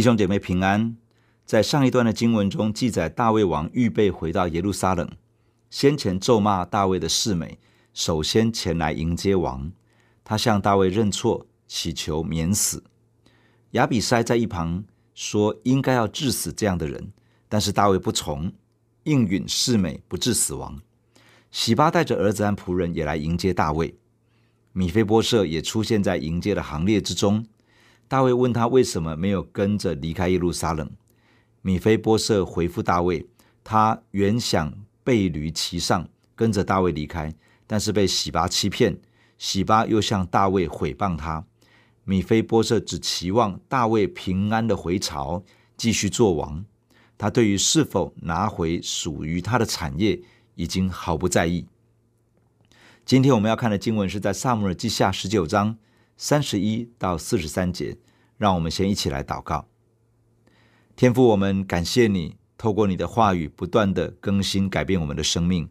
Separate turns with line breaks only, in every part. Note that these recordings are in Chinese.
弟兄姐妹平安。在上一段的经文中记载，大卫王预备回到耶路撒冷，先前咒骂大卫的示美，首先前来迎接王。他向大卫认错，祈求免死。亚比筛在一旁说，应该要治死这样的人，但是大卫不从，应允示美不致死亡。洗巴带着儿子和仆人也来迎接大卫，米非波设也出现在迎接的行列之中。大卫问他为什么没有跟着离开耶路撒冷，米非波设回复大卫，他原想背驴骑上跟着大卫离开，但是被洗巴欺骗，洗巴又向大卫毁谤他。米非波设只期望大卫平安的回朝，继续做王。他对于是否拿回属于他的产业，已经毫不在意。今天我们要看的经文是在撒母耳记下十九章三十一到四十三节。让我们先一起来祷告。天父，我们感谢你，透过你的话语不断的更新改变我们的生命，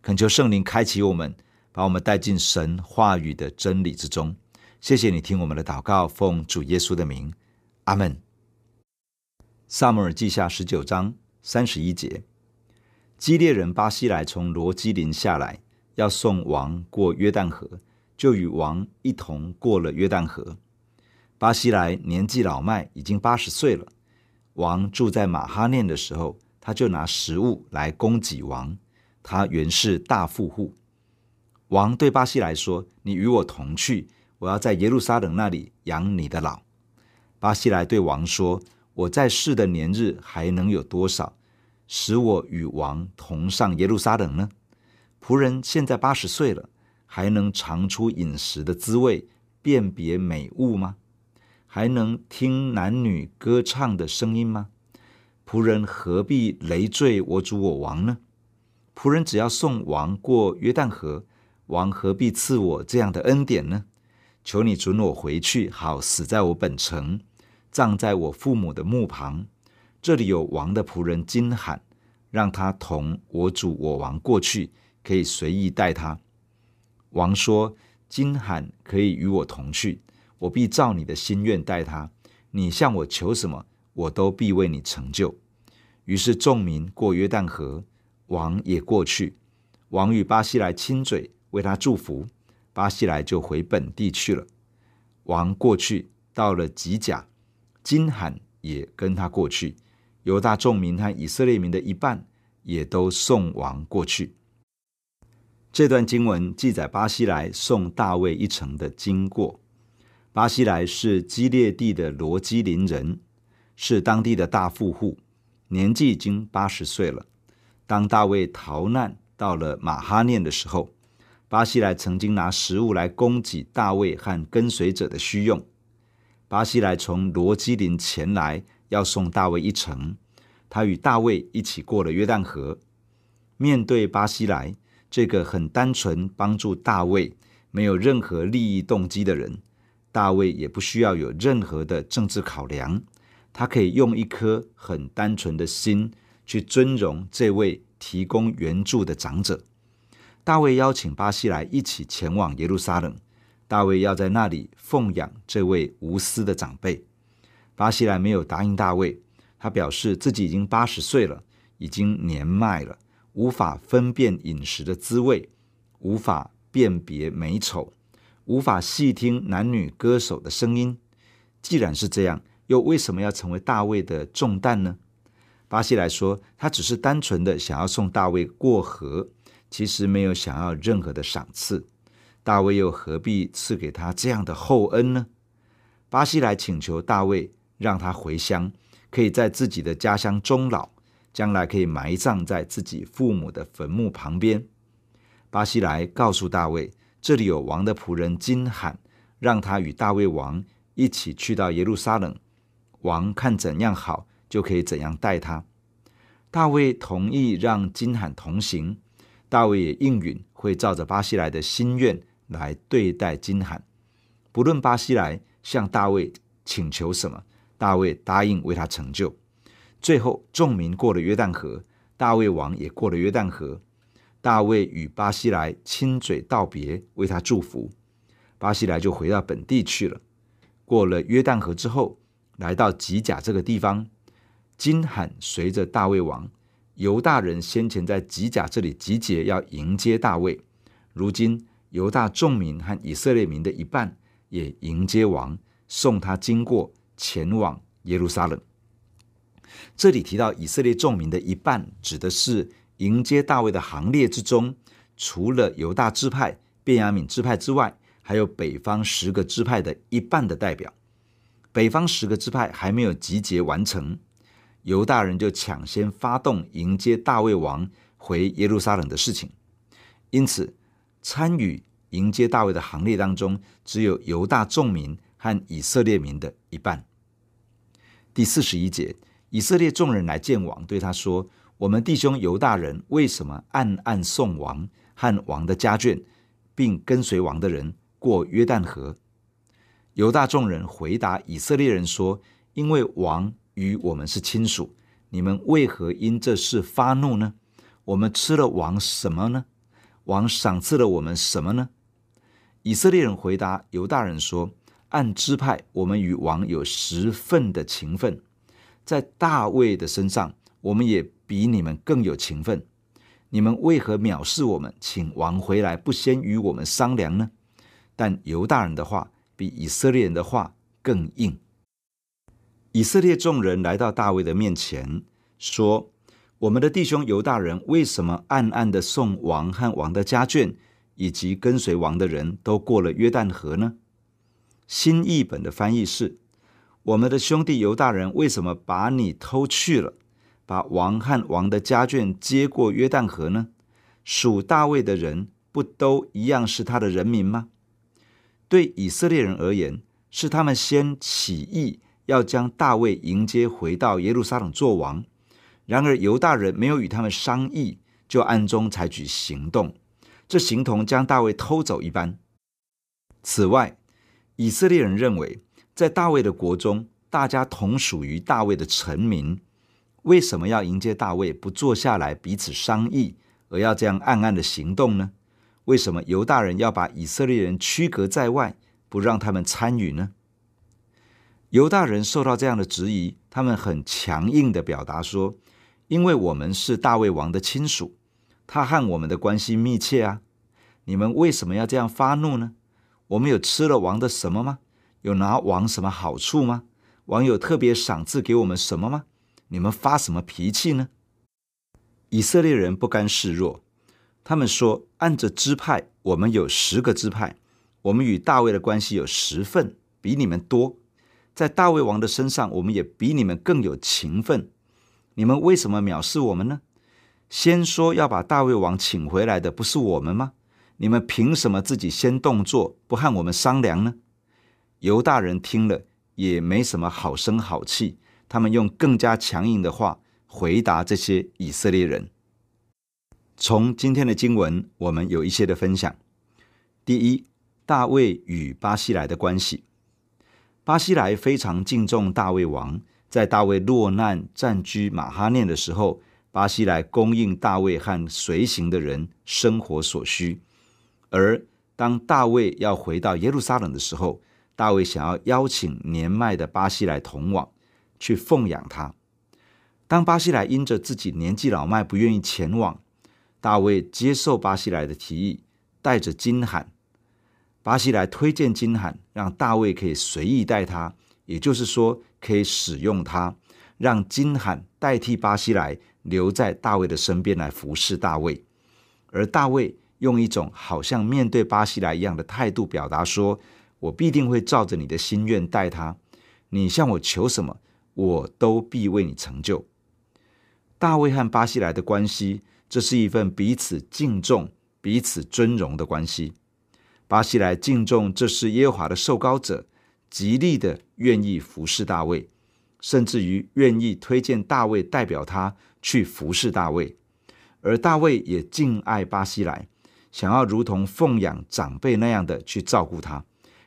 恳求圣灵开启我们，把我们带进神话语的真理之中。谢谢你听我们的祷告，奉主耶稣的名，阿门。撒母耳记下十九章三十一节。基列人巴西莱从罗基林下来，要送王过约旦河，就与王一同过了约旦河。巴西莱年纪老迈，已经八十岁了。王住在马哈念的时候，他就拿食物来供给王。他原是大富户。王对巴西莱说：“你与我同去，我要在耶路撒冷那里养你的老。”巴西莱对王说：“我在世的年日还能有多少？”使我与王同上耶路撒冷呢？仆人现在八十岁了，还能尝出饮食的滋味，辨别美物吗？还能听男女歌唱的声音吗？仆人何必累赘我主我王呢？仆人只要送王过约旦河，王何必赐我这样的恩典呢？求你准我回去，好死在我本城，葬在我父母的墓旁。这里有王的仆人金罕，让他同我主我王过去，可以随意带他。王说：“金罕可以与我同去，我必照你的心愿待他。你向我求什么，我都必为你成就。”于是众民过约旦河，王也过去。王与巴西莱亲嘴，为他祝福。巴西莱就回本地去了。王过去到了吉甲，金罕也跟他过去。犹大众民和以色列民的一半也都送王过去。这段经文记载巴西莱送大卫一程的经过。巴西莱是基列地的罗基林人，是当地的大富户，年纪已经八十岁了。当大卫逃难到了马哈念的时候，巴西莱曾经拿食物来供给大卫和跟随者的需用。巴西莱从罗基林前来。要送大卫一程，他与大卫一起过了约旦河。面对巴西莱这个很单纯帮助大卫、没有任何利益动机的人，大卫也不需要有任何的政治考量，他可以用一颗很单纯的心去尊荣这位提供援助的长者。大卫邀请巴西莱一起前往耶路撒冷，大卫要在那里奉养这位无私的长辈。巴西莱没有答应大卫，他表示自己已经八十岁了，已经年迈了，无法分辨饮食的滋味，无法辨别美丑，无法细听男女歌手的声音。既然是这样，又为什么要成为大卫的重担呢？巴西来说，他只是单纯的想要送大卫过河，其实没有想要任何的赏赐。大卫又何必赐给他这样的厚恩呢？巴西来请求大卫。让他回乡，可以在自己的家乡终老，将来可以埋葬在自己父母的坟墓旁边。巴西莱告诉大卫，这里有王的仆人金罕，让他与大卫王一起去到耶路撒冷，王看怎样好，就可以怎样待他。大卫同意让金罕同行，大卫也应允会照着巴西莱的心愿来对待金罕，不论巴西莱向大卫请求什么。大卫答应为他成就。最后，众民过了约旦河，大卫王也过了约旦河。大卫与巴西莱亲嘴道别，为他祝福。巴西莱就回到本地去了。过了约旦河之后，来到吉甲这个地方，金罕随着大卫王。犹大人先前在吉甲这里集结，要迎接大卫。如今犹大众民和以色列民的一半也迎接王，送他经过，前往耶路撒冷。这里提到以色列众民的一半，指的是迎接大卫的行列之中，除了犹大支派、便雅悯支派之外，还有北方十个支派的一半的代表。北方十个支派还没有集结完成。犹大人就抢先发动迎接大卫王回耶路撒冷的事情，因此参与迎接大卫的行列当中，只有犹大众民和以色列民的一半。第四十一节，以色列众人来见王，对他说：“我们弟兄犹大人为什么暗暗送王和王的家眷，并跟随王的人过约旦河？”犹大众人回答以色列人说：“因为王。”与我们是亲属，你们为何因这事发怒呢？我们吃了王什么呢？王赏赐了我们什么呢？以色列人回答犹大人说：“按支派，我们与王有十分的情分，在大卫的身上，我们也比你们更有情分。你们为何藐视我们，请王回来，不先与我们商量呢？”但犹大人的话比以色列人的话更硬。以色列众人来到大卫的面前，说：“我们的弟兄犹大人为什么暗暗的送王和王的家眷，以及跟随王的人都过了约旦河呢？”新译本的翻译是：“我们的兄弟犹大人为什么把你偷去了，把王和王的家眷接过约旦河呢？属大卫的人不都一样是他的人民吗？对以色列人而言，是他们先起义。”要将大卫迎接回到耶路撒冷做王，然而犹大人没有与他们商议，就暗中采取行动，这形同将大卫偷走一般。此外，以色列人认为，在大卫的国中，大家同属于大卫的臣民，为什么要迎接大卫，不坐下来彼此商议，而要这样暗暗的行动呢？为什么犹大人要把以色列人驱隔在外，不让他们参与呢？犹大人受到这样的质疑，他们很强硬的表达说：“因为我们是大卫王的亲属，他和我们的关系密切啊！你们为什么要这样发怒呢？我们有吃了王的什么吗？有拿王什么好处吗？王有特别赏赐给我们什么吗？你们发什么脾气呢？”以色列人不甘示弱，他们说：“按着支派，我们有十个支派，我们与大卫的关系有十份，比你们多。”在大卫王的身上，我们也比你们更有情分。你们为什么藐视我们呢？先说要把大卫王请回来的不是我们吗？你们凭什么自己先动作，不和我们商量呢？犹大人听了也没什么好声好气，他们用更加强硬的话回答这些以色列人。从今天的经文，我们有一些的分享。第一，大卫与巴西莱的关系。巴西莱非常敬重大卫王，在大卫落难暂居马哈念的时候，巴西莱供应大卫和随行的人生活所需。而当大卫要回到耶路撒冷的时候，大卫想要邀请年迈的巴西莱同往，去奉养他。当巴西莱因着自己年纪老迈不愿意前往，大卫接受巴西莱的提议，带着金罕。巴西莱推荐金罕，让大卫可以随意带他，也就是说，可以使用他，让金罕代替巴西莱留在大卫的身边来服侍大卫。而大卫用一种好像面对巴西莱一样的态度表达说：“我必定会照着你的心愿待他，你向我求什么，我都必为你成就。”大卫和巴西莱的关系，这是一份彼此敬重、彼此尊荣的关系。巴西莱敬重这是耶和华的受膏者，极力的愿意服侍大卫，甚至于愿意推荐大卫代表他去服侍大卫。而大卫也敬爱巴西莱，想要如同奉养长辈那样的去照顾他，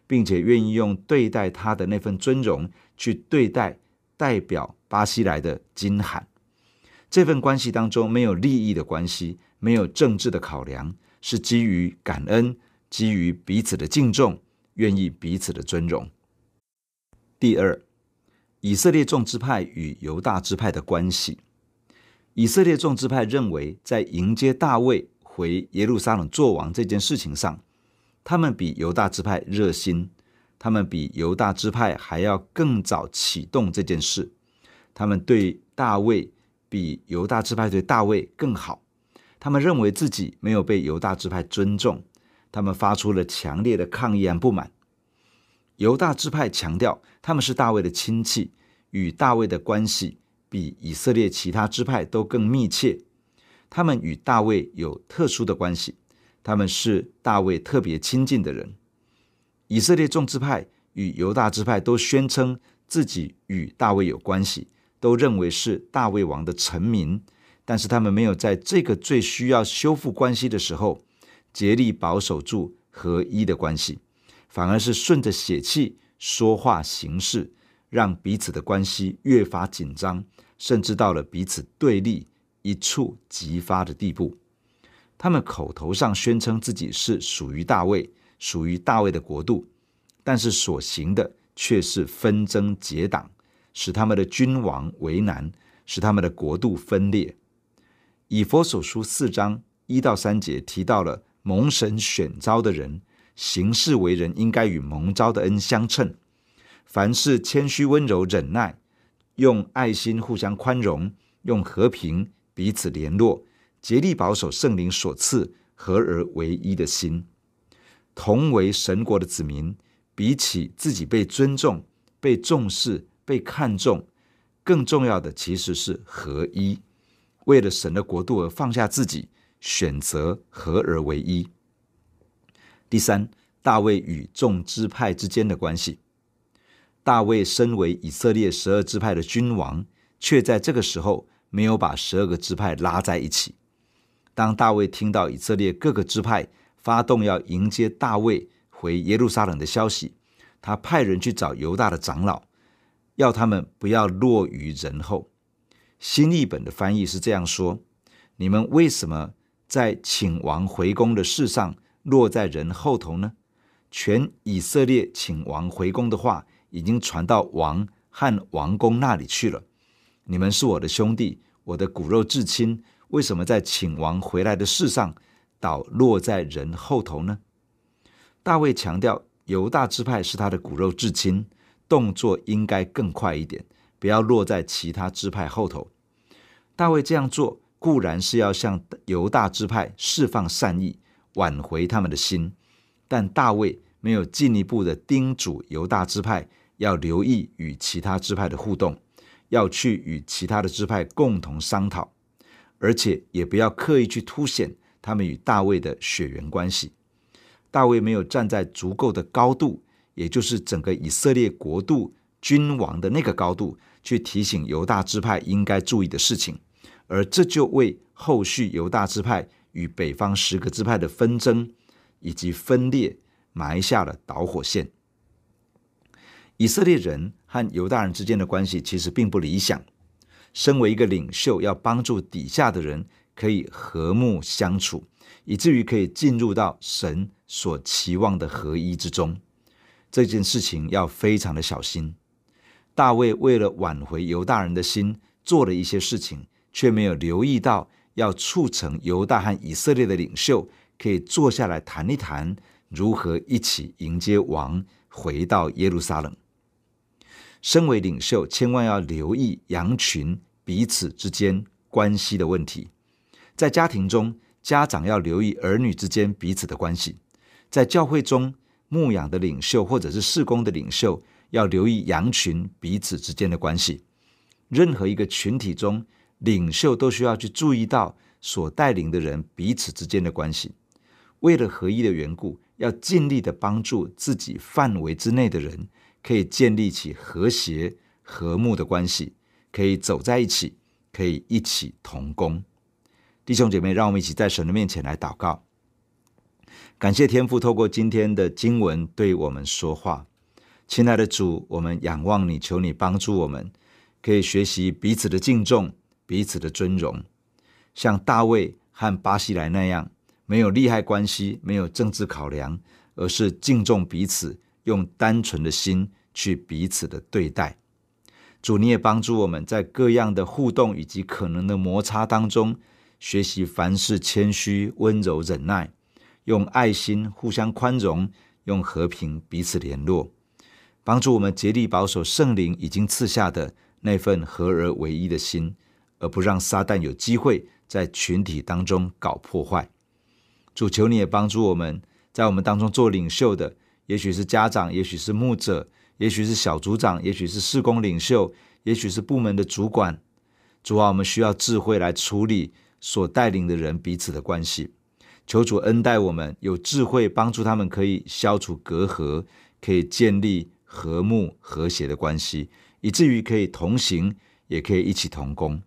并且愿意用对待他的那份尊荣去对待代表巴西来的金罕。这份关系当中没有利益的关系，没有政治的考量，是基于感恩。基于彼此的敬重，愿意彼此的尊荣。第二，以色列众支派与犹大支派的关系。以色列众支派认为，在迎接大卫回耶路撒冷作王这件事情上，他们比犹大支派热心，他们比犹大支派还要更早启动这件事。他们对大卫比犹大支派对大卫更好。他们认为自己没有被犹大支派尊重，他们发出了强烈的抗议和不满。犹大支派强调他们是大卫的亲戚，与大卫的关系比以色列其他支派都更密切。他们与大卫有特殊的关系，他们是大卫特别亲近的人。以色列众支派与犹大支派都宣称自己与大卫有关系，都认为是大卫王的臣民，但是他们没有在这个最需要修复关系的时候，竭力保守住合一的关系。反而是顺着血气说话行事，让彼此的关系越发紧张，甚至到了彼此对立、一触即发的地步。他们口头上宣称自己是属于大卫、属于大卫的国度，但是所行的却是纷争结党，使他们的君王为难，使他们的国度分裂。以佛所书四章一到三节提到了蒙神选召的人。行事为人应该与蒙召的恩相称，凡事谦虚温柔忍耐，用爱心互相宽容，用和平彼此联络，竭力保守圣灵所赐合而为一的心，同为神国的子民。比起自己被尊重、被重视、被看重，更重要的其实是合一，为了神的国度而放下自己，选择合而为一。第三，大卫与众支派之间的关系。大卫身为以色列十二支派的君王，却在这个时候没有把十二个支派拉在一起。当大卫听到以色列各个支派发动要迎接大卫回耶路撒冷的消息，他派人去找犹大的长老，要他们不要落于人后。新译本的翻译是这样说：“你们为什么在请王回宫的事上？”落在人后头呢？全以色列请王回宫的话，已经传到王和王宫那里去了。你们是我的兄弟，我的骨肉至亲，为什么在请王回来的事上，倒落在人后头呢？大卫强调，犹大支派是他的骨肉至亲，动作应该更快一点，不要落在其他支派后头。大卫这样做，固然是要向犹大支派释放善意。挽回他们的心，但大卫没有进一步的叮嘱犹大支派要留意与其他支派的互动，要去与其他的支派共同商讨，而且也不要刻意去凸显他们与大卫的血缘关系。大卫没有站在足够的高度，也就是整个以色列国度君王的那个高度，去提醒犹大支派应该注意的事情，而这就为后续犹大支派。与北方十个支派的纷争以及分裂埋下了导火线。以色列人和犹大人之间的关系其实并不理想。身为一个领袖，要帮助底下的人可以和睦相处，以至于可以进入到神所期望的合一之中。这件事情要非常的小心。大卫为了挽回犹大人的心，做了一些事情，却没有留意到。要促成犹大和以色列的领袖可以坐下来谈一谈，如何一起迎接王回到耶路撒冷。身为领袖，千万要留意羊群彼此之间关系的问题。在家庭中，家长要留意儿女之间彼此的关系；在教会中，牧养的领袖或者是事工的领袖要留意羊群彼此之间的关系。任何一个群体中，领袖都需要去注意到所带领的人彼此之间的关系，为了合一的缘故，要尽力的帮助自己范围之内的人，可以建立起和谐和睦的关系，可以走在一起，可以一起同工。弟兄姐妹，让我们一起在神的面前来祷告，感谢天父透过今天的经文对我们说话。亲爱的主，我们仰望你，求你帮助我们，可以学习彼此的敬重。彼此的尊荣，像大卫和巴西莱那样，没有利害关系，没有政治考量，而是敬重彼此，用单纯的心去彼此的对待。主，你也帮助我们在各样的互动以及可能的摩擦当中，学习凡事谦虚、温柔、忍耐，用爱心互相宽容，用和平彼此联络，帮助我们竭力保守圣灵已经赐下的那份合而为一的心，而不让撒旦有机会在群体当中搞破坏。主，求你也帮助我们，在我们当中做领袖的，也许是家长，也许是牧者，也许是小组长，也许是事工领袖，也许是部门的主管。主啊，我们需要智慧来处理所带领的人彼此的关系。求主恩待我们，有智慧帮助他们，可以消除隔阂，可以建立和睦和谐的关系，以至于可以同行，也可以一起同工。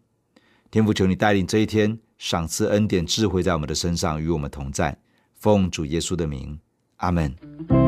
天父，求你带领这一天。赏赐恩典、智慧在我们的身上，与我们同在。奉主耶稣的名，阿门。